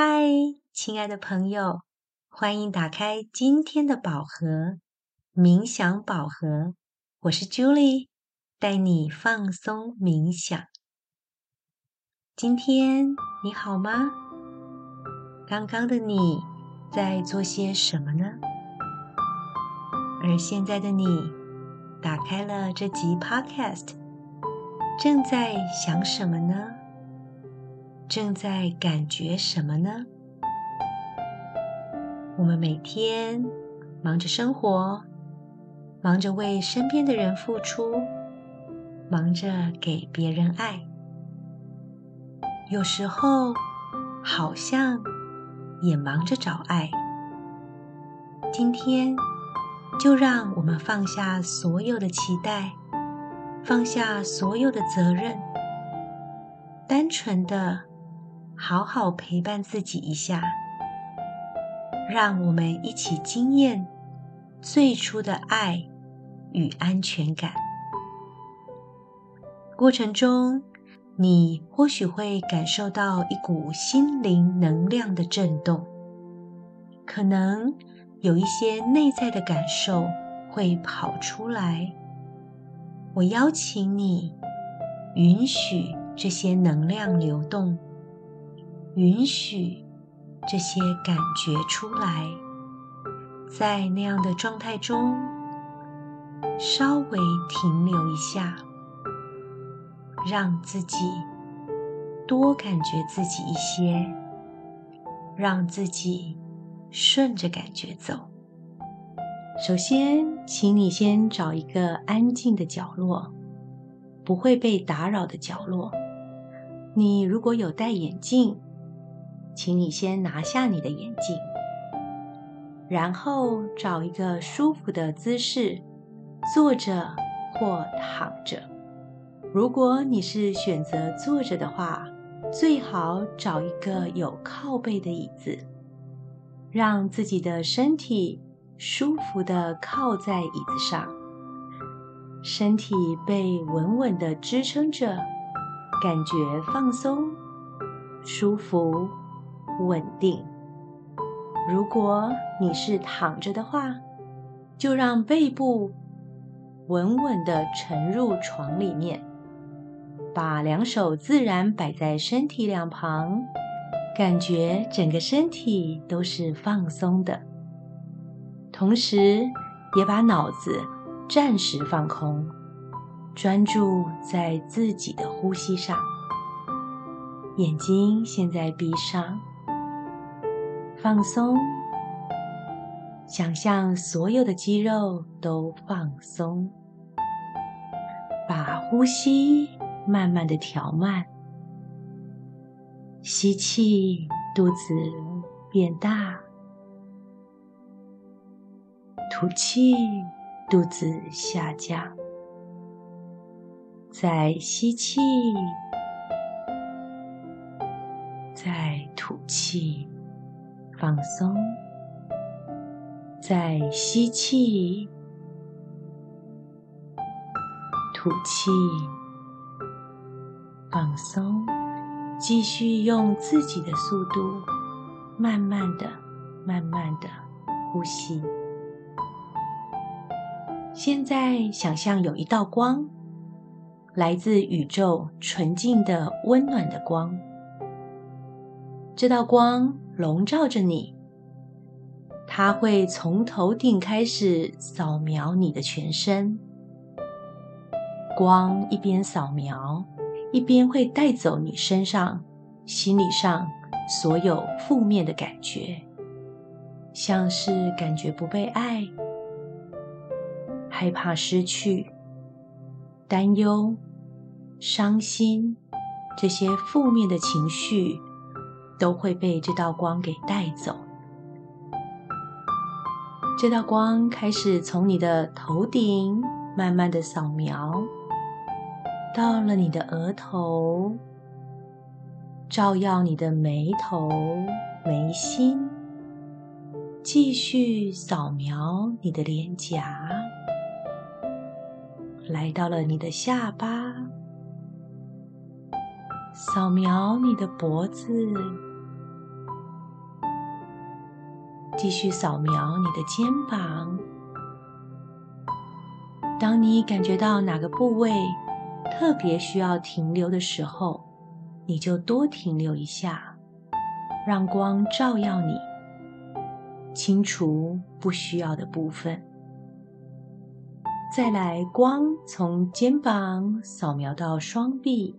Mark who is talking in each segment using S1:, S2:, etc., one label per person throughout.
S1: 嗨，亲爱的朋友，欢迎打开今天的宝盒冥想宝盒。我是 Julie，带你放松冥想。今天你好吗？刚刚的你在做些什么呢？而现在的你打开了这集 Podcast，正在想什么呢？正在感觉什么呢？我们每天忙着生活，忙着为身边的人付出，忙着给别人爱，有时候好像也忙着找爱。今天就让我们放下所有的期待，放下所有的责任，单纯的。好好陪伴自己一下，让我们一起经验最初的爱与安全感。过程中，你或许会感受到一股心灵能量的震动，可能有一些内在的感受会跑出来。我邀请你，允许这些能量流动。允许这些感觉出来，在那样的状态中稍微停留一下，让自己多感觉自己一些，让自己顺着感觉走。首先，请你先找一个安静的角落，不会被打扰的角落。你如果有戴眼镜。请你先拿下你的眼镜，然后找一个舒服的姿势，坐着或躺着。如果你是选择坐着的话，最好找一个有靠背的椅子，让自己的身体舒服的靠在椅子上，身体被稳稳的支撑着，感觉放松、舒服。稳定。如果你是躺着的话，就让背部稳稳的沉入床里面，把两手自然摆在身体两旁，感觉整个身体都是放松的，同时也把脑子暂时放空，专注在自己的呼吸上。眼睛现在闭上。放松，想象所有的肌肉都放松，把呼吸慢慢的调慢，吸气，肚子变大，吐气，肚子下降，再吸气，再吐气。放松，再吸气，吐气，放松，继续用自己的速度，慢慢的、慢慢的呼吸。现在想象有一道光，来自宇宙纯净的、温暖的光。这道光。笼罩着你，它会从头顶开始扫描你的全身。光一边扫描，一边会带走你身上、心理上所有负面的感觉，像是感觉不被爱、害怕失去、担忧、伤心这些负面的情绪。都会被这道光给带走。这道光开始从你的头顶慢慢的扫描，到了你的额头，照耀你的眉头、眉心，继续扫描你的脸颊，来到了你的下巴，扫描你的脖子。继续扫描你的肩膀。当你感觉到哪个部位特别需要停留的时候，你就多停留一下，让光照耀你，清除不需要的部分。再来，光从肩膀扫描到双臂，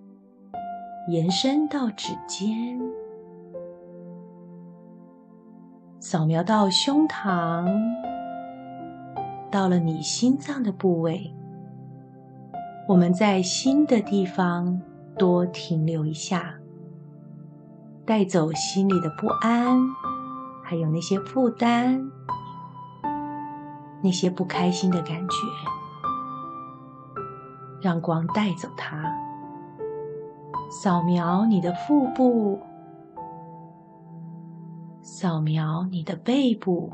S1: 延伸到指尖，扫描到胸膛，到了你心脏的部位。我们在心的地方多停留一下，带走心里的不安，还有那些负担，那些不开心的感觉。让光带走它，扫描你的腹部，扫描你的背部，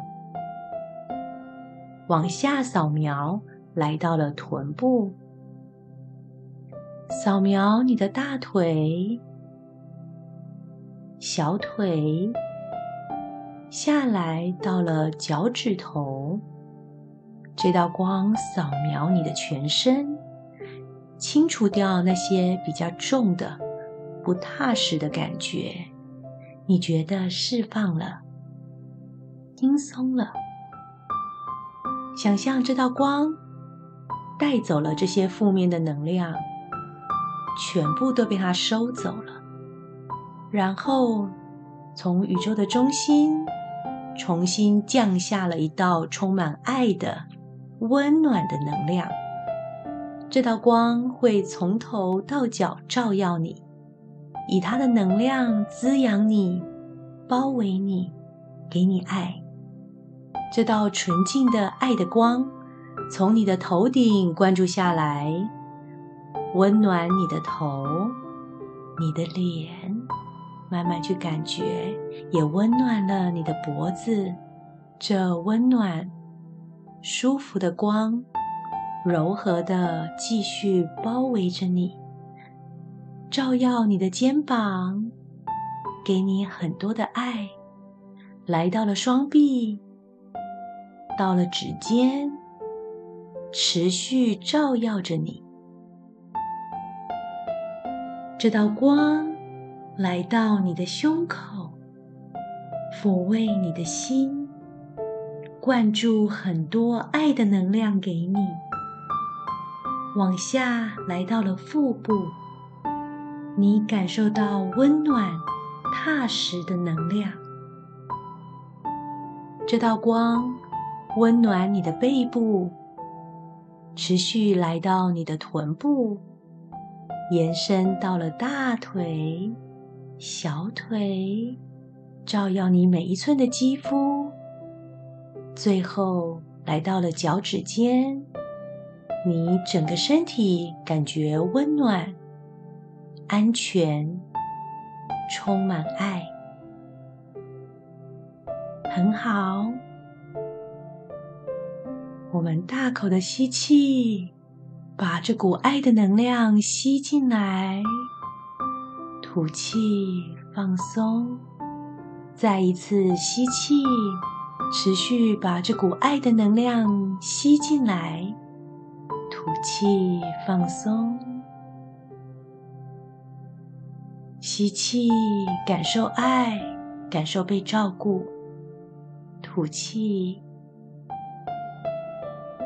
S1: 往下扫描，来到了臀部，扫描你的大腿、小腿，下来到了脚趾头，这道光扫描你的全身。清除掉那些比较重的、不踏实的感觉，你觉得释放了、轻松了。想象这道光带走了这些负面的能量，全部都被它收走了，然后从宇宙的中心重新降下了一道充满爱的、温暖的能量。这道光会从头到脚照耀你，以它的能量滋养你、包围你、给你爱。这道纯净的爱的光从你的头顶灌注下来，温暖你的头、你的脸，慢慢去感觉，也温暖了你的脖子。这温暖、舒服的光。柔和的继续包围着你，照耀你的肩膀，给你很多的爱。来到了双臂，到了指尖，持续照耀着你。这道光来到你的胸口，抚慰你的心，灌注很多爱的能量给你。往下来到了腹部，你感受到温暖、踏实的能量。这道光温暖你的背部，持续来到你的臀部，延伸到了大腿、小腿，照耀你每一寸的肌肤，最后来到了脚趾尖。你整个身体感觉温暖、安全、充满爱，很好。我们大口的吸气，把这股爱的能量吸进来，吐气放松，再一次吸气，持续把这股爱的能量吸进来。吐气，放松；吸气，感受爱，感受被照顾。吐气，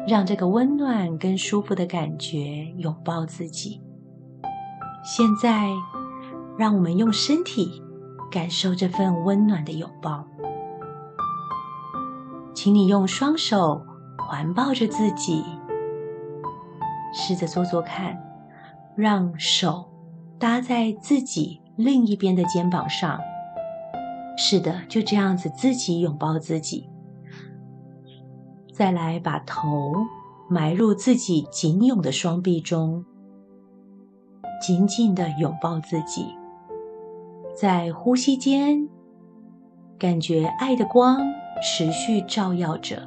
S1: 让这个温暖跟舒服的感觉拥抱自己。现在，让我们用身体感受这份温暖的拥抱。请你用双手环抱着自己。试着做做看，让手搭在自己另一边的肩膀上。是的，就这样子，自己拥抱自己。再来，把头埋入自己紧拥的双臂中，紧紧的拥抱自己。在呼吸间，感觉爱的光持续照耀着。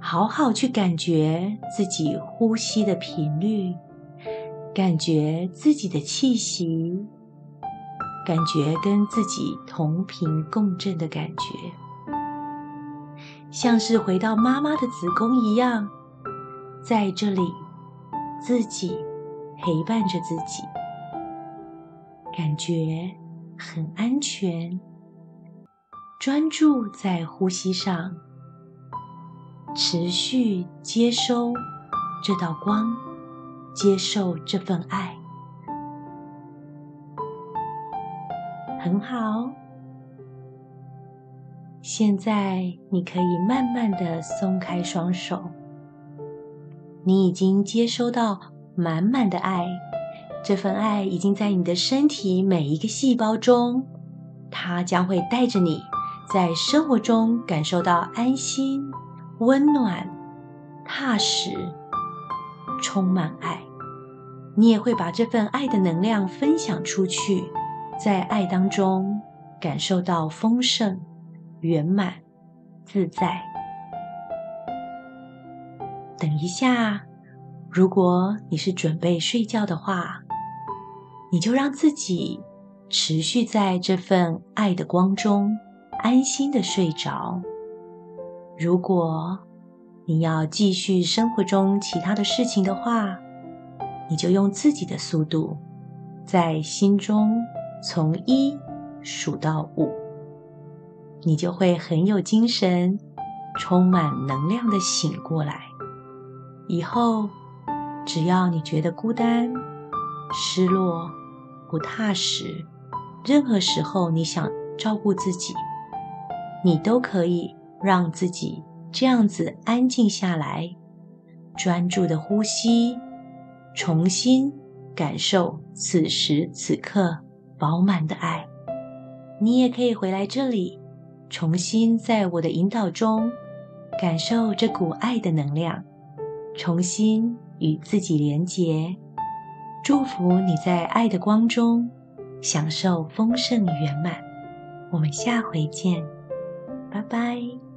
S1: 好好去感觉自己呼吸的频率，感觉自己的气息，感觉跟自己同频共振的感觉。像是回到妈妈的子宫一样，在这里自己陪伴着自己，感觉很安全。专注在呼吸上，持续接收这道光，接受这份爱，很好。现在你可以慢慢的松开双手，你已经接收到满满的爱，这份爱已经在你的身体每一个细胞中，它将会带着你。在生活中感受到安心、温暖、踏实、充满爱，你也会把这份爱的能量分享出去，在爱当中感受到丰盛、圆满、自在。等一下，如果你是准备睡觉的话，你就让自己持续在这份爱的光中。安心的睡着。如果你要继续生活中其他的事情的话，你就用自己的速度，在心中从一数到五，你就会很有精神、充满能量的醒过来。以后，只要你觉得孤单、失落、不踏实，任何时候你想照顾自己。你都可以让自己这样子安静下来，专注的呼吸，重新感受此时此刻饱满的爱。你也可以回来这里，重新在我的引导中感受这股爱的能量，重新与自己连结。祝福你在爱的光中享受丰盛圆满。我们下回见。拜拜。